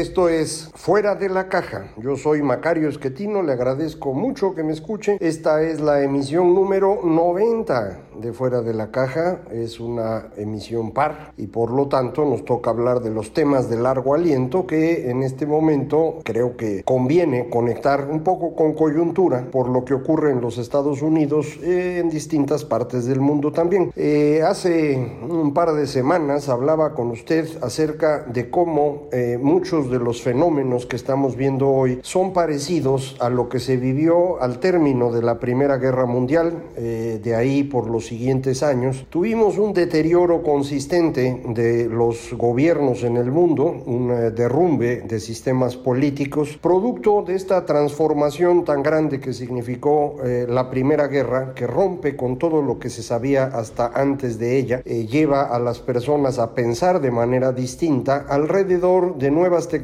esto es Fuera de la Caja. Yo soy Macario Esquetino, le agradezco mucho que me escuche. Esta es la emisión número 90 de Fuera de la Caja, es una emisión par y por lo tanto nos toca hablar de los temas de largo aliento que en este momento creo que conviene conectar un poco con coyuntura por lo que ocurre en los Estados Unidos eh, en distintas partes del mundo también. Eh, hace un par de semanas hablaba con usted acerca de cómo eh, muchos de los fenómenos que estamos viendo hoy son parecidos a lo que se vivió al término de la Primera Guerra Mundial, eh, de ahí por los siguientes años. Tuvimos un deterioro consistente de los gobiernos en el mundo, un eh, derrumbe de sistemas políticos, producto de esta transformación tan grande que significó la Primera Guerra, que rompe con todo lo que se sabía hasta antes de ella, lleva a las personas a pensar de manera distinta alrededor de nuevas tecnologías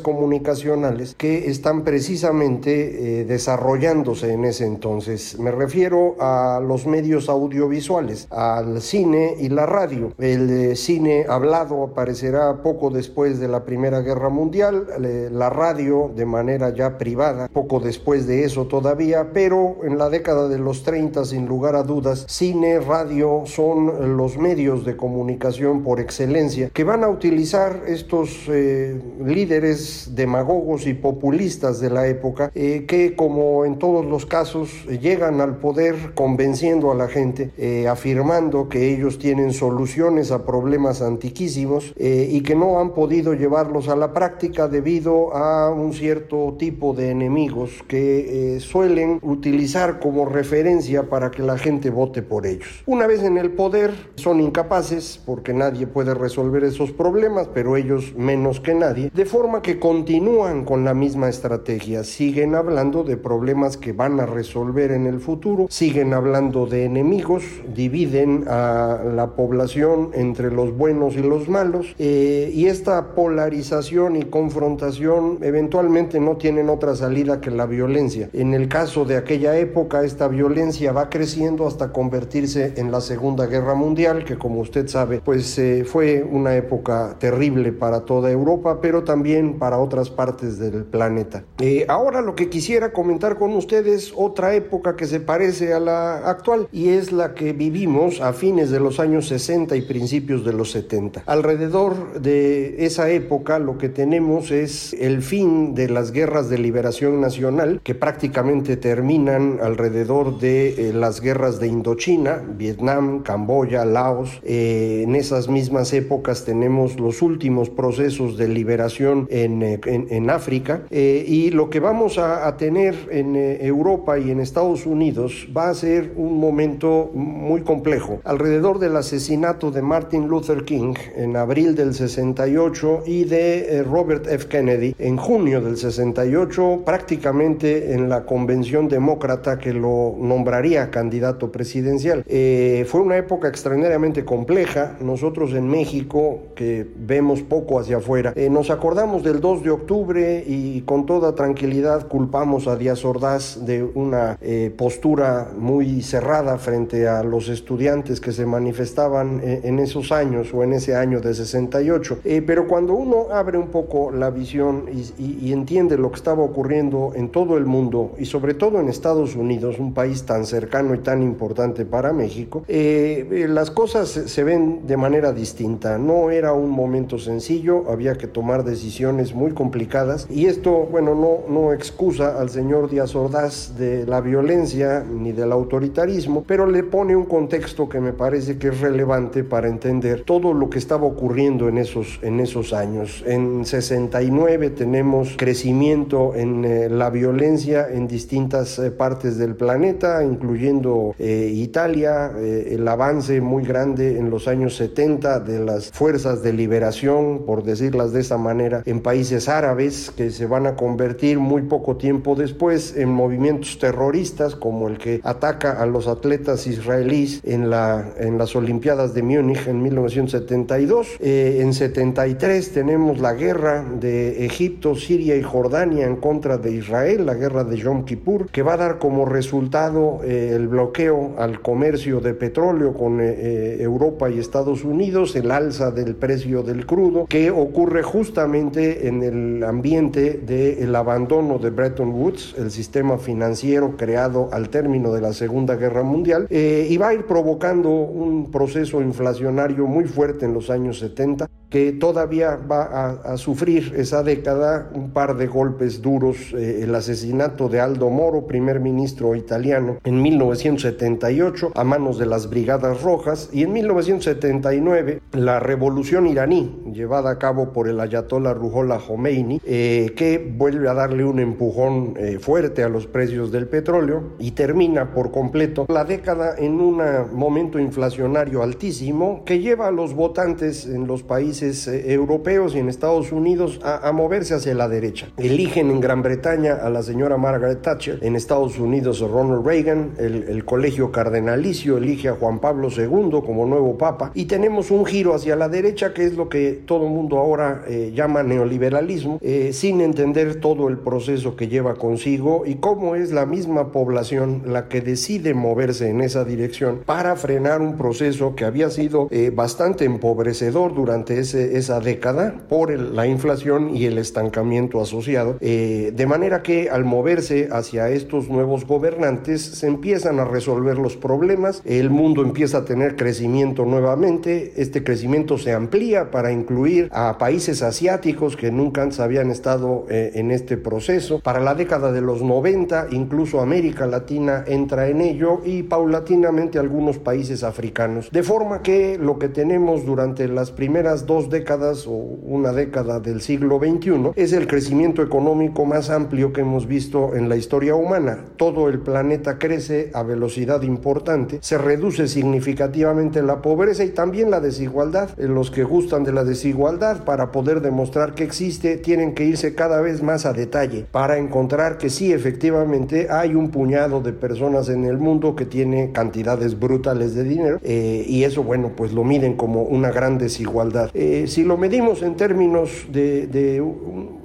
comunicacionales que están precisamente eh, desarrollándose en ese entonces. Me refiero a los medios audiovisuales, al cine y la radio. El eh, cine hablado aparecerá poco después de la Primera Guerra Mundial, la radio de manera ya privada, poco después de eso todavía, pero en la década de los 30, sin lugar a dudas, cine, radio son los medios de comunicación por excelencia que van a utilizar estos eh, líderes demagogos y populistas de la época eh, que como en todos los casos llegan al poder convenciendo a la gente, eh, afirmando que ellos tienen soluciones a problemas antiquísimos y que no han podido llevarlos a la práctica debido a un cierto tipo de enemigos que suelen utilizar como referencia para que la gente vote por ellos. Una vez en el poder son incapaces porque nadie puede resolver esos problemas, pero ellos menos que nadie, de forma que continúan con la misma estrategia, siguen hablando de problemas que van a resolver en el futuro, siguen hablando de enemigos, dividen a la población entre los buenos y los malos, eh, y esta polarización y confrontación eventualmente no tienen otra salida que la violencia. En el caso de aquella época, esta violencia va creciendo hasta convertirse en la Segunda Guerra Mundial, que como usted sabe, pues eh, fue una época terrible para toda Europa, pero también para otras partes del planeta. Eh, ahora lo que quisiera comentar con ustedes, otra época que se parece a la actual, y es la que vivimos a fines de los años 60 y principios de los 70. Alrededor de esa época lo que tenemos es el fin de las guerras de liberación nacional, que prácticamente terminan alrededor de eh, las guerras de Indochina, Vietnam, Camboya, Laos. Eh, en esas mismas épocas tenemos los últimos procesos de liberación en, eh, en, África eh, y lo que vamos a, tener en eh, Europa y en Estados Unidos va a ser un momento muy complejo. Alrededor del asesinato de Martin Luther King en abril del 68 y de Robert F. Kennedy en junio del 68, prácticamente en la convención demócrata que lo nombraría candidato presidencial. fue una época extraordinariamente compleja. Nosotros en México, que vemos poco hacia afuera. Eh, nos acordamos del 2 de octubre y con toda tranquilidad culpamos a Díaz Ordaz de una eh, postura muy cerrada frente a los estudiantes que se manifestaban eh, en esos años o en ese año de 68. pero cuando uno abre un poco la visión y, entiende lo que estaba ocurriendo en todo el mundo y sobre todo en Estados Unidos, un país tan cercano y tan importante para México, las cosas se ven de manera distinta. No era un momento sencillo había que tomar decisiones muy complicadas y esto, bueno, no, no excusa al señor Díaz Ordaz de la violencia ni del autoritarismo, pero le pone un contexto que me parece que es relevante para entender todo lo que estaba ocurriendo en esos, en esos años. En 69 tenemos crecimiento en eh, la violencia en distintas eh, partes del planeta, incluyendo eh, Italia, el avance muy grande en los años 70 de las fuerzas de liberación, por decirlas de esa manera, en países árabes que se van a convertir muy poco tiempo después en movimientos terroristas como el que ataca a los atletas israelíes en, la, en las Olimpiadas de Múnich en 1972. Eh, en 73 tenemos la guerra de Egipto, Siria y Jordania en contra de Israel, la guerra de Yom Kippur, que va a dar como resultado eh, el bloqueo al comercio de petróleo con eh, Europa y Estados Unidos, el alza del precio del crudo, que ocurre justamente en el ambiente del abandono de Bretton Woods, el sistema financiero creado al término de la Segunda Guerra Mundial, y va a ir provocando un proceso inflacionario muy fuerte en los años 70 que todavía va a, sufrir esa década un par de golpes duros, eh, el asesinato de Aldo Moro, primer ministro italiano, en 1978 a manos de las Brigadas Rojas y en 1979 la revolución iraní llevada a cabo por el ayatollah Ruhollah Khomeini, eh, que vuelve a darle un empujón eh, fuerte a los precios del petróleo y termina por completo la década en un momento inflacionario altísimo que lleva a los votantes en los países eh, europeos y en Estados Unidos a, moverse hacia la derecha. Eligen en Gran Bretaña a la señora Margaret Thatcher, en Estados Unidos a Ronald Reagan, el, colegio cardenalicio elige a Juan Pablo II como nuevo papa y tenemos un giro hacia la derecha que es lo que todo el mundo ahora eh, llama neoliberalismo, eh, sin entender todo el proceso que lleva consigo y cómo es la misma población la que decide moverse en esa dirección para frenar un proceso que había sido bastante empobrecedor durante ese esa década por la inflación y el estancamiento asociado, eh, de manera que al moverse hacia estos nuevos gobernantes se empiezan a resolver los problemas, el mundo empieza a tener crecimiento nuevamente, este crecimiento se amplía para incluir a países asiáticos que nunca antes habían estado eh, en este proceso, para la década de los 90 incluso América Latina entra en ello y paulatinamente algunos países africanos, de forma que lo que tenemos durante las primeras dos décadas o una década del siglo XXI, es el crecimiento económico más amplio que hemos visto en la historia humana. Todo el planeta crece a velocidad importante, se reduce significativamente la pobreza y también la desigualdad. Los que gustan de la desigualdad para poder demostrar que existe tienen que irse cada vez más a detalle para encontrar que sí, efectivamente, hay un puñado de personas en el mundo que tiene cantidades brutales de dinero eh, y eso, bueno, pues lo miden como una gran desigualdad. Eh, si lo medimos en términos de,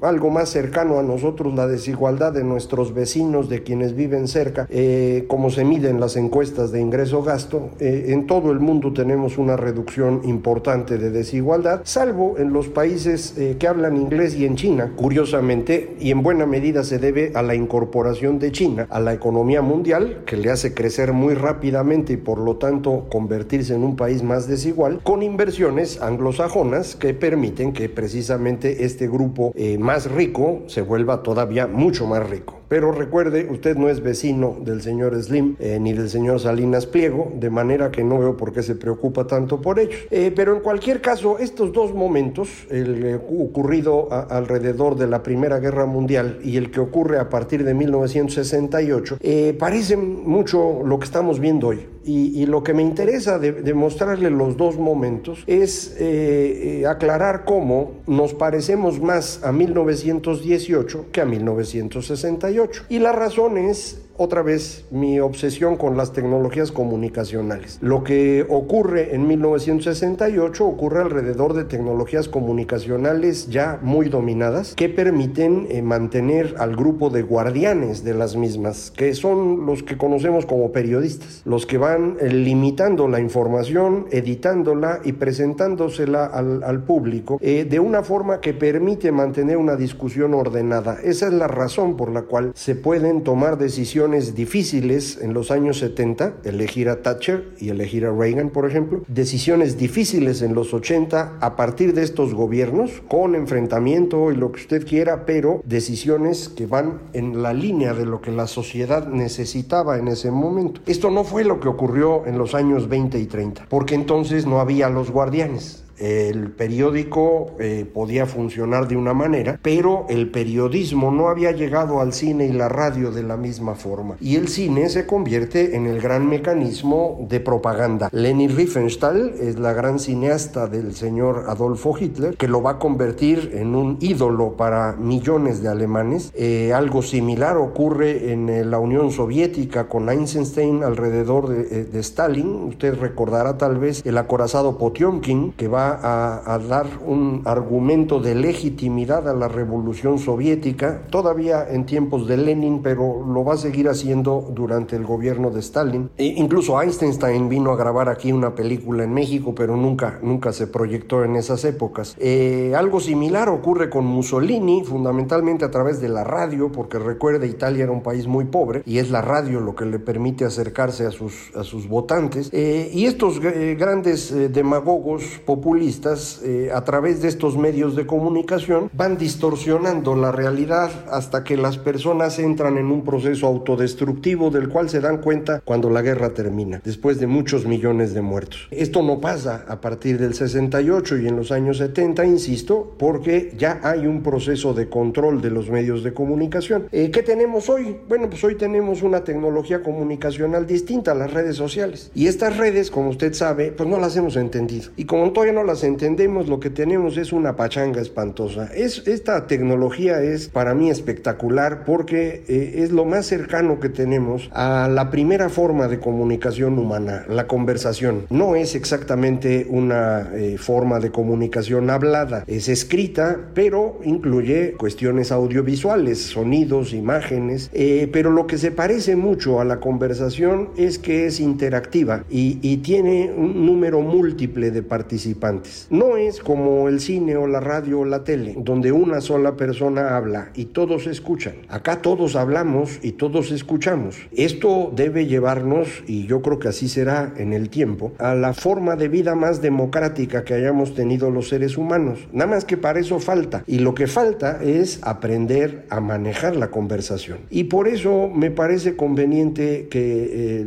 algo más cercano a nosotros, la desigualdad de nuestros vecinos, de quienes viven cerca, eh, como se miden las encuestas de ingreso-gasto, eh, en todo el mundo tenemos una reducción importante de desigualdad, salvo en los países que hablan inglés y en China, curiosamente, y en buena medida se debe a la incorporación de China a la economía mundial, que le hace crecer muy rápidamente y por lo tanto convertirse en un país más desigual, con inversiones anglosajonas que permiten que precisamente este grupo eh, más rico se vuelva todavía mucho más rico. Pero recuerde, usted no es vecino del señor Slim eh, ni del señor Salinas Pliego, de manera que no veo por qué se preocupa tanto por ellos. Eh, pero en cualquier caso, estos dos momentos, el ocurrido alrededor de la Primera Guerra Mundial y el que ocurre a partir de 1968, parecen mucho lo que estamos viendo hoy. Y, lo que me interesa de, mostrarle los dos momentos es eh, eh, aclarar cómo nos parecemos más a 1918 que a 1968. Y la razón es otra vez mi obsesión con las tecnologías comunicacionales. Lo que ocurre en 1968 ocurre alrededor de tecnologías comunicacionales ya muy dominadas que permiten eh, mantener al grupo de guardianes de las mismas, que son los que conocemos como periodistas, los que van eh, limitando la información, editándola y presentándosela al, público eh, de una forma que permite mantener una discusión ordenada. Esa es la razón por la cual se pueden tomar decisiones decisiones difíciles en los años 70, elegir a Thatcher y elegir a Reagan, por ejemplo, decisiones difíciles en los 80 a partir de estos gobiernos, con enfrentamiento y lo que usted quiera, pero decisiones que van en la línea de lo que la sociedad necesitaba en ese momento. Esto no fue lo que ocurrió en los años 20 y 30, porque entonces no había los guardianes el periódico eh, podía funcionar de una manera, pero el periodismo no había llegado al cine y la radio de la misma forma. Y el cine se convierte en el gran mecanismo de propaganda. Leni Riefenstahl es la gran cineasta del señor Adolfo Hitler, que lo va a convertir en un ídolo para millones de alemanes. Eh, algo similar ocurre en eh, la Unión Soviética con Eisenstein alrededor de, de Stalin. Usted recordará tal vez el acorazado Potiomkin, que va a, dar un argumento de legitimidad a la revolución soviética, todavía en tiempos de Lenin, pero lo va a seguir haciendo durante el gobierno de Stalin. E incluso Einstein vino a grabar aquí una película en México, pero nunca, nunca se proyectó en esas épocas. Eh, algo similar ocurre con Mussolini, fundamentalmente a través de la radio, porque recuerde, Italia era un país muy pobre y es la radio lo que le permite acercarse a sus, a sus votantes. Eh, y estos eh, grandes demagogos populistas eh, a través de estos medios de comunicación van distorsionando la realidad hasta que las personas entran en un proceso autodestructivo del cual se dan cuenta cuando la guerra termina, después de muchos millones de muertos. Esto no pasa a partir del 68 y en los años 70, insisto, porque ya hay un proceso de control de los medios de comunicación. Eh, ¿Qué tenemos hoy? Bueno, pues hoy tenemos una tecnología comunicacional distinta a las redes sociales. Y estas redes, como usted sabe, pues no las hemos entendido. Y como todavía no las entendemos, lo que tenemos es una pachanga espantosa. Es, esta tecnología es para mí espectacular porque eh, es lo más cercano que tenemos a la primera forma de comunicación humana, la conversación. No es exactamente una eh, forma de comunicación hablada, es escrita, pero incluye cuestiones audiovisuales, sonidos, imágenes, eh, pero lo que se parece mucho a la conversación es que es interactiva y, y tiene un número múltiple de participantes. No es como el cine o la radio o la tele, donde una sola persona habla y todos escuchan. Acá todos hablamos y todos escuchamos. Esto debe llevarnos, y yo creo que así será en el tiempo, a la forma de vida más democrática que hayamos tenido los seres humanos. Nada más que para eso falta. Y lo que falta es aprender a manejar la conversación. Y por eso me parece conveniente que eh,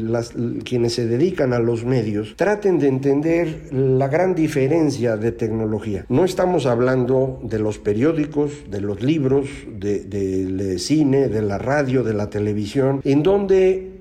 quienes se dedican a los medios traten de entender la gran diferencia de tecnología. No estamos hablando de los periódicos, de los libros, del de, cine, de la radio, de la televisión, en donde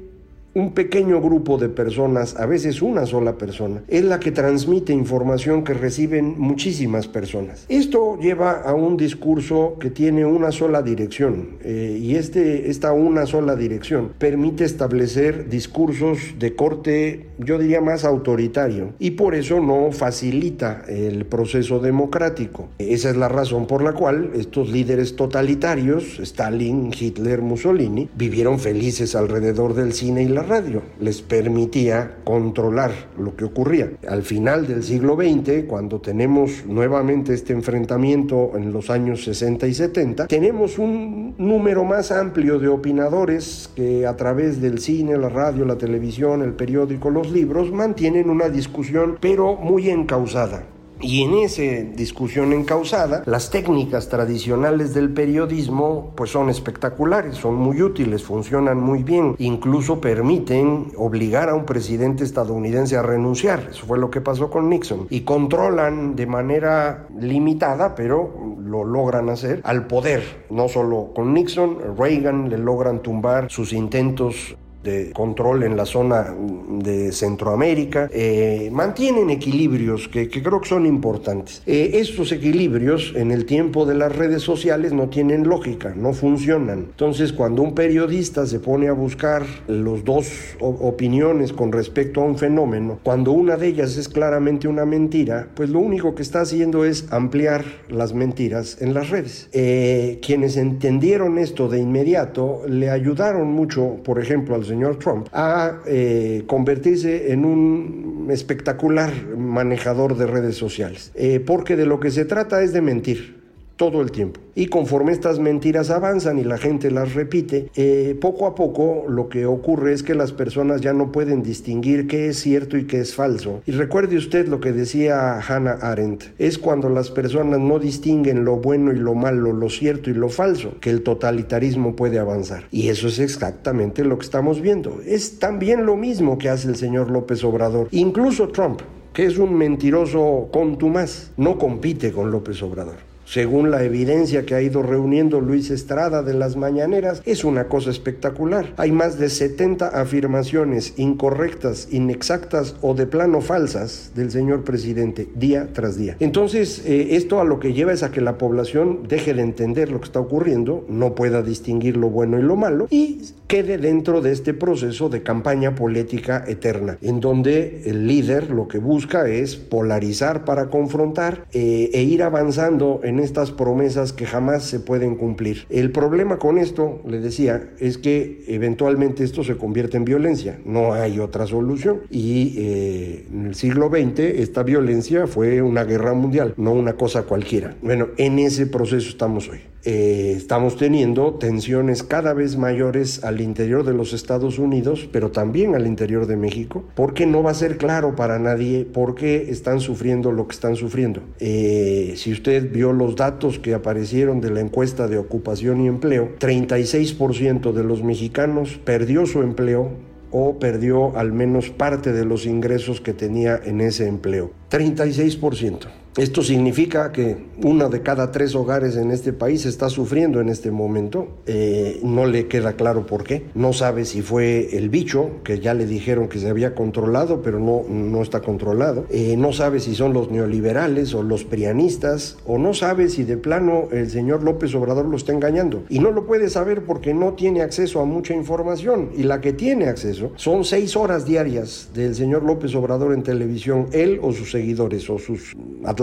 un pequeño grupo de personas, a veces una sola persona, es la que transmite información que reciben muchísimas personas. Esto lleva a un discurso que tiene una sola dirección eh, y este, esta una sola dirección permite establecer discursos de corte, yo diría más autoritario y por eso no facilita el proceso democrático. Esa es la razón por la cual estos líderes totalitarios, Stalin, Hitler, Mussolini, vivieron felices alrededor del cine y la radio, les permitía controlar lo que ocurría. Al final del siglo XX, cuando tenemos nuevamente este enfrentamiento en los años 60 y 70, tenemos un número más amplio de opinadores que a través del cine, la radio, la televisión, el periódico, los libros, mantienen una discusión pero muy encausada. Y en esa discusión encausada, las técnicas tradicionales del periodismo pues son espectaculares, son muy útiles, funcionan muy bien, incluso permiten obligar a un presidente estadounidense a renunciar, eso fue lo que pasó con Nixon, y controlan de manera limitada, pero lo logran hacer, al poder, no solo con Nixon, Reagan le logran tumbar sus intentos de control en la zona de Centroamérica, eh, mantienen equilibrios que, creo que son importantes. Eh, estos equilibrios en el tiempo de las redes sociales no tienen lógica, no funcionan. Entonces, cuando un periodista se pone a buscar los dos opiniones con respecto a un fenómeno, cuando una de ellas es claramente una mentira, pues lo único que está haciendo es ampliar las mentiras en las redes. Eh, quienes entendieron esto de inmediato le ayudaron mucho, por ejemplo, al señor señor Trump a eh, convertirse en un espectacular manejador de redes sociales. Eh, porque de lo que se trata es de mentir. Todo el tiempo. Y conforme estas mentiras avanzan y la gente las repite, eh, poco a poco lo que ocurre es que las personas ya no pueden distinguir qué es cierto y qué es falso. Y recuerde usted lo que decía Hannah Arendt, es cuando las personas no distinguen lo bueno y lo malo, lo cierto y lo falso, que el totalitarismo puede avanzar. Y eso es exactamente lo que estamos viendo. Es también lo mismo que hace el señor López Obrador, incluso Trump que es un mentiroso contumaz, no compite con López Obrador según la evidencia que ha ido reuniendo Luis Estrada de las mañaneras, es una cosa espectacular. Hay más de 70 afirmaciones incorrectas, inexactas o de plano falsas del señor presidente día tras día. Entonces, eh, esto a lo que lleva es a que la población deje de entender lo que está ocurriendo, no pueda distinguir lo bueno y lo malo y quede dentro de este proceso de campaña política eterna, en donde el líder lo que busca es polarizar para confrontar eh, e ir avanzando en estas promesas que jamás se pueden cumplir. El problema con esto, le decía, es que eventualmente esto se convierte en violencia, no hay otra solución. Y eh, en el siglo XX esta violencia fue una guerra mundial, no una cosa cualquiera. Bueno, en ese proceso estamos hoy. Eh, estamos teniendo tensiones cada vez mayores al interior de los Estados Unidos, pero también al interior de México, porque no va a ser claro para nadie por qué están sufriendo lo que están sufriendo. Eh, si usted vio los datos que aparecieron de la encuesta de ocupación y empleo, 36% de los mexicanos perdió su empleo o perdió al menos parte de los ingresos que tenía en ese empleo. 36%. Esto significa que uno de cada tres hogares en este país está sufriendo en este momento. Eh, no le queda claro por qué. No sabe si fue el bicho, que ya le dijeron que se había controlado, pero no, no está controlado. Eh, no sabe si son los neoliberales o los prianistas, o no sabe si de plano el señor López Obrador lo está engañando. Y no lo puede saber porque no tiene acceso a mucha información. Y la que tiene acceso son seis horas diarias del señor López Obrador en televisión, él o sus seguidores o sus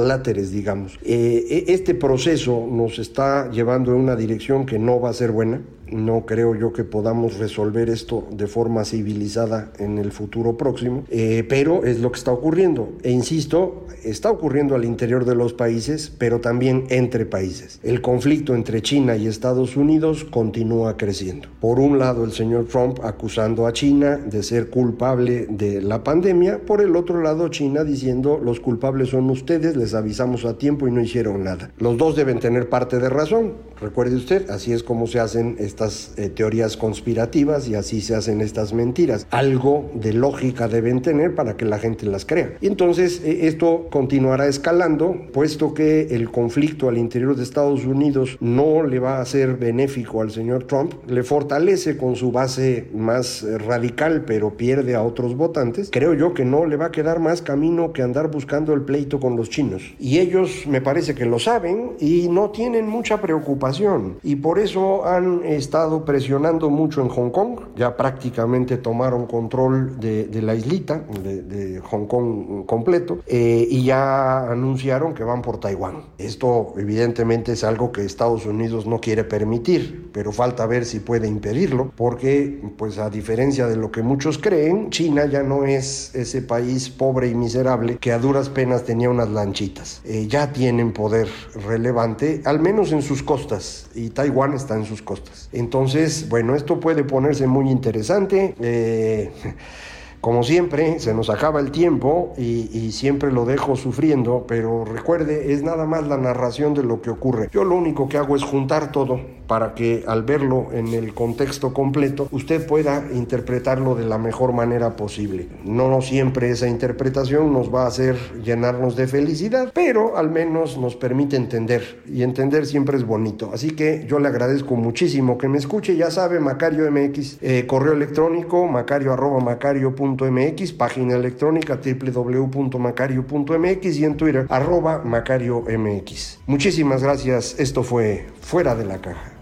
atláteres, digamos. Eh, e, este proceso nos está llevando en una dirección que no va a ser buena. No creo yo que podamos resolver esto de forma civilizada en el futuro próximo, eh, pero es lo que está ocurriendo. E insisto, está ocurriendo al interior de los países, pero también entre países. El conflicto entre China y Estados Unidos continúa creciendo. Por un lado, el señor Trump acusando a China de ser culpable de la pandemia, por el otro lado, China diciendo los culpables son ustedes, les avisamos a tiempo y no hicieron nada. Los dos deben tener parte de razón. Recuerde usted, así es como se hacen estas eh, teorías conspirativas y así se hacen estas mentiras. Algo de lógica deben tener para que la gente las crea. Y entonces eh, esto continuará escalando, puesto que el conflicto al interior de Estados Unidos no le va a ser benéfico al señor Trump, le fortalece con su base más eh, radical, pero pierde a otros votantes. Creo yo que no le va a quedar más camino que andar buscando el pleito con los chinos. Y ellos me parece que lo saben y no tienen mucha preocupación y por eso han estado presionando mucho en Hong Kong, ya prácticamente tomaron control de, la islita, de, Hong Kong completo, eh, y ya anunciaron que van por Taiwán. Esto evidentemente es algo que Estados Unidos no quiere permitir, pero falta ver si puede impedirlo, porque pues a diferencia de lo que muchos creen, China ya no es ese país pobre y miserable que a duras penas tenía unas lanchitas. Eh, ya tienen poder relevante, al menos en sus costas y Taiwán está en sus costas. Entonces, bueno, esto puede ponerse muy interesante. Eh, como siempre, se nos acaba el tiempo y, siempre lo dejo sufriendo, pero recuerde, es nada más la narración de lo que ocurre. Yo lo único que hago es juntar todo para que al verlo en el contexto completo, usted pueda interpretarlo de la mejor manera posible. No siempre esa interpretación nos va a hacer llenarnos de felicidad, pero al menos nos permite entender y entender siempre es bonito. Así que yo le agradezco muchísimo que me escuche. Ya sabe, Macario MX, eh, correo electrónico, macario arroba macario.mx, página electrónica www.macario.mx y en Twitter arroba macario mx. Muchísimas gracias. Esto fue Fuera de la Caja.